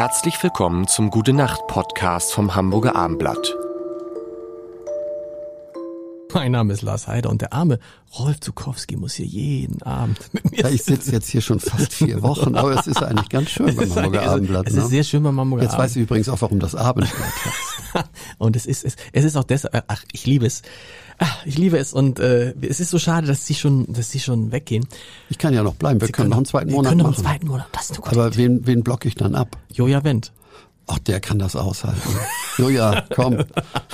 Herzlich willkommen zum Gute Nacht Podcast vom Hamburger Armblatt. Mein Name ist Lars Heider und der arme Rolf Zukowski muss hier jeden Abend mit mir Ja, ich sitze jetzt hier schon fast vier Wochen, aber es ist eigentlich ganz schön beim Hamburger also, Abendblatt. Es ne? ist sehr schön beim Hamburger Jetzt weiß ich übrigens auch, warum das Abendblatt heißt. Und es ist, es, es ist auch deshalb, ach, ich liebe es. Ach, ich liebe es und äh, es ist so schade, dass sie schon, dass sie schon weggehen. Ich kann ja noch bleiben, wir Sie können noch einen zweiten wir Monat können noch machen. einen zweiten Monat. Das ist eine gute aber wen, wen blocke ich dann ab? Joja Wendt. Ach, der kann das aushalten. Joja, komm.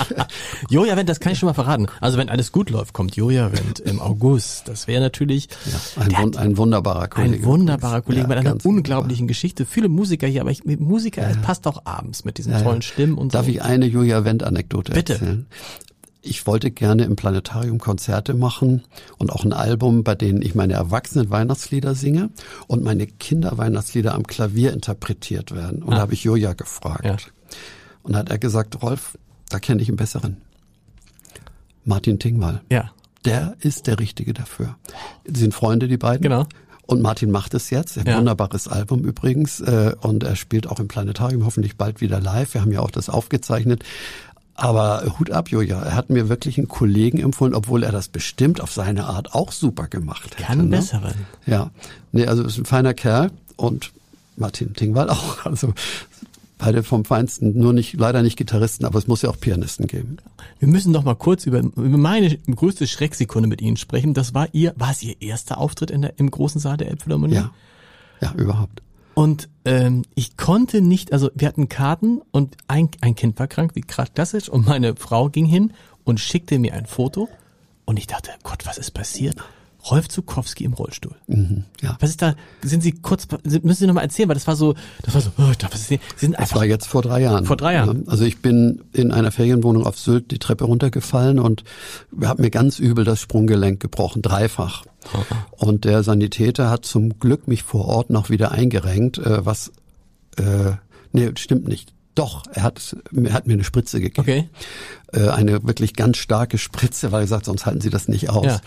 Joja Wendt, das kann ich schon mal verraten. Also wenn alles gut läuft, kommt Joja Wendt im August. Das wäre natürlich Ja, ein, der wun ein wunderbarer Kollege. ein wunderbarer Kollege Ja, mit einer unglaublichen Geschichte. Viele Musiker hier, aber ich, mit Musiker passt auch abends mit diesen Ja, ja. tollen Stimmen und Darf so. ich eine Julia Wendt-Anekdote Bitte. erzählen? Ich wollte gerne im Planetarium Konzerte machen und auch ein Album, bei denen ich meine erwachsenen Weihnachtslieder singe und meine Kinderweihnachtslieder am Klavier interpretiert werden. Und da habe ich Julia gefragt. Ja. Und da hat er gesagt, Rolf, da kenne ich einen besseren. Martin Tingwall. Ja, Der ist der Richtige dafür. Die sind Freunde, die beiden. Genau. Und Martin macht es jetzt. Ein Ja. wunderbares Album übrigens. Äh, Und er spielt auch im Planetarium hoffentlich bald wieder live. Wir haben ja auch das aufgezeichnet. Aber Hut ab, Joja. Er hat mir wirklich einen Kollegen empfohlen, obwohl er das bestimmt auf seine Art auch super gemacht hätte. kann ne? besseren. Ja. Nee, also ist ein feiner Kerl und Martin Tingwall auch. Also beide vom Feinsten, nur nicht, leider nicht Gitarristen, aber es muss ja auch Pianisten geben. Wir müssen doch mal kurz über, über meine größte Schrecksekunde mit Ihnen sprechen. Das war Ihr, war es Ihr erster Auftritt in der, im großen Saal der Elbphilharmonie? Ja. Ja, überhaupt. Und ähm, ich konnte nicht, also wir hatten Karten und ein, ein Kind war krank, wie gerade klassisch, und meine Frau ging hin und schickte mir ein Foto und ich dachte, Gott, was ist passiert? Rolf Zukowski im Rollstuhl. Mhm, ja. Was ist da? Sind Sie kurz? sind- Müssen Sie noch mal erzählen, weil das war so, das war so. Oh, was ist Sie sind Das einfach. war jetzt vor drei Jahren. Vor drei Jahren. Ja, Also ich bin in einer Ferienwohnung auf Sylt die Treppe runtergefallen und habe mir ganz übel das Sprunggelenk gebrochen, dreifach. Und der Sanitäter hat zum Glück mich vor Ort noch wieder eingerenkt, äh, was, äh, nee, stimmt nicht. Doch, er hat, er hat mir eine Spritze gegeben. Okay. Äh, eine wirklich ganz starke Spritze, weil er sagt, sonst halten Sie das nicht aus. Ja.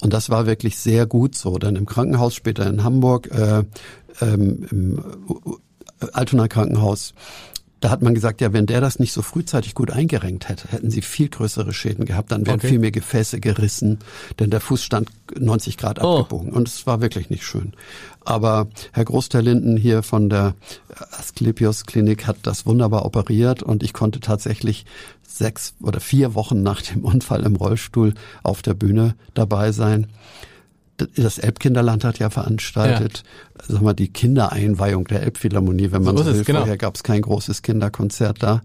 Und das war wirklich sehr gut so. Dann im Krankenhaus, später in Hamburg, äh, ähm, im äh, Altona Krankenhaus, da hat man gesagt, ja, wenn der das nicht so frühzeitig gut eingerenkt hätte, hätten sie viel größere Schäden gehabt, dann wären Okay. viel mehr Gefäße gerissen, denn der Fuß stand 90 Grad Oh. abgebogen und es war wirklich nicht schön. Aber Herr Großterlinden hier von der Asklepios Klinik hat das wunderbar operiert und ich konnte tatsächlich sechs oder vier Wochen nach dem Unfall im Rollstuhl auf der Bühne dabei sein. Das Elbkinderland hat ja veranstaltet, sag mal, die Kindereinweihung der Elbphilharmonie, wenn man So so, ist es, will. genau. Vorher gab es kein großes Kinderkonzert da.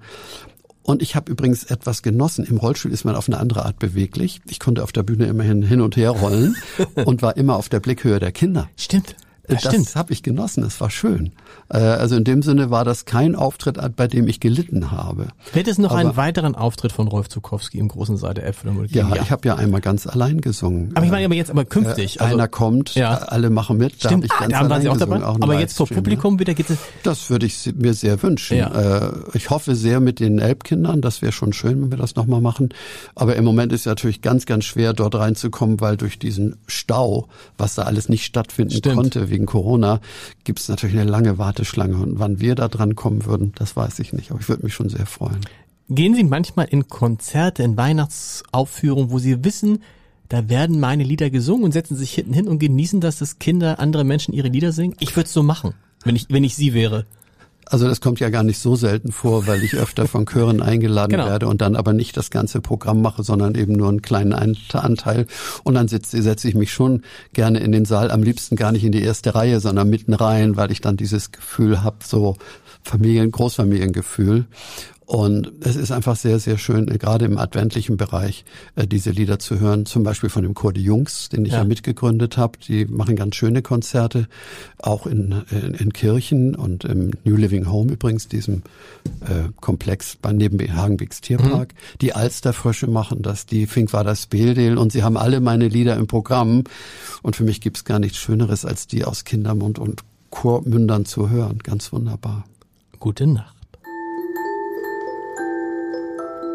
Und ich habe übrigens etwas genossen. Im Rollstuhl ist man auf eine andere Art beweglich. Ich konnte auf der Bühne immerhin hin und her rollen und war immer auf der Blickhöhe der Kinder. Stimmt. Das, Das stimmt. habe ich genossen, es war schön. Äh, Also in dem Sinne war das kein Auftritt, bei dem ich gelitten habe. Wird es noch einen Aber- weiteren Auftritt von Rolf Zukowski im großen Saal der Elbphilharmonie Ja, geben? ich habe ja einmal ganz allein gesungen. Aber ich meine aber jetzt aber künftig. Äh, einer kommt, Ja. alle machen mit, da habe Stimmt, ich ah, ganz waren allein auch gesungen, dabei. auch aber jetzt vor? Publikum wieder geht es. Das würde ich mir sehr wünschen. Ja. Äh, Ich hoffe sehr mit den Elbkindern, das wäre schon schön, wenn wir das nochmal machen. Aber im Moment ist es natürlich ganz, ganz schwer, dort reinzukommen, weil durch diesen Stau, was da alles nicht stattfinden Stimmt. konnte wegen Corona, gibt es natürlich eine lange Warteschlange. Und wann wir da dran kommen würden, das weiß ich nicht. Aber ich würde mich schon sehr freuen. Gehen Sie manchmal in Konzerte, in Weihnachtsaufführungen, wo Sie wissen, da werden meine Lieder gesungen und setzen sich hinten hin und genießen das, dass Kinder, andere Menschen ihre Lieder singen? Ich würde es so machen, wenn ich, wenn ich Sie wäre. Also das kommt ja gar nicht so selten vor, weil ich öfter von Chören eingeladen Genau. werde und dann aber nicht das ganze Programm mache, sondern eben nur einen kleinen Ein- Anteil. Und dann setze ich mich schon gerne in den Saal, am liebsten gar nicht in die erste Reihe, sondern mitten rein, weil ich dann dieses Gefühl habe, so Familien, Großfamiliengefühl. Und es ist einfach sehr, sehr schön, äh, gerade im adventlichen Bereich, äh, diese Lieder zu hören. Zum Beispiel von dem Chor Die Jungs, den ich Ja. ja, mitgegründet habe. Die machen ganz schöne Konzerte, auch in, in, in Kirchen und im New Living Home übrigens, diesem äh, Komplex bei neben Hagenbecks Tierpark. Die Alsterfrösche machen das, die Fink war das Beldel und sie haben alle meine Lieder im Programm. Und für mich gibt's gar nichts Schöneres, als die aus Kindermund und Chormündern zu hören. Ganz wunderbar. Gute Nacht.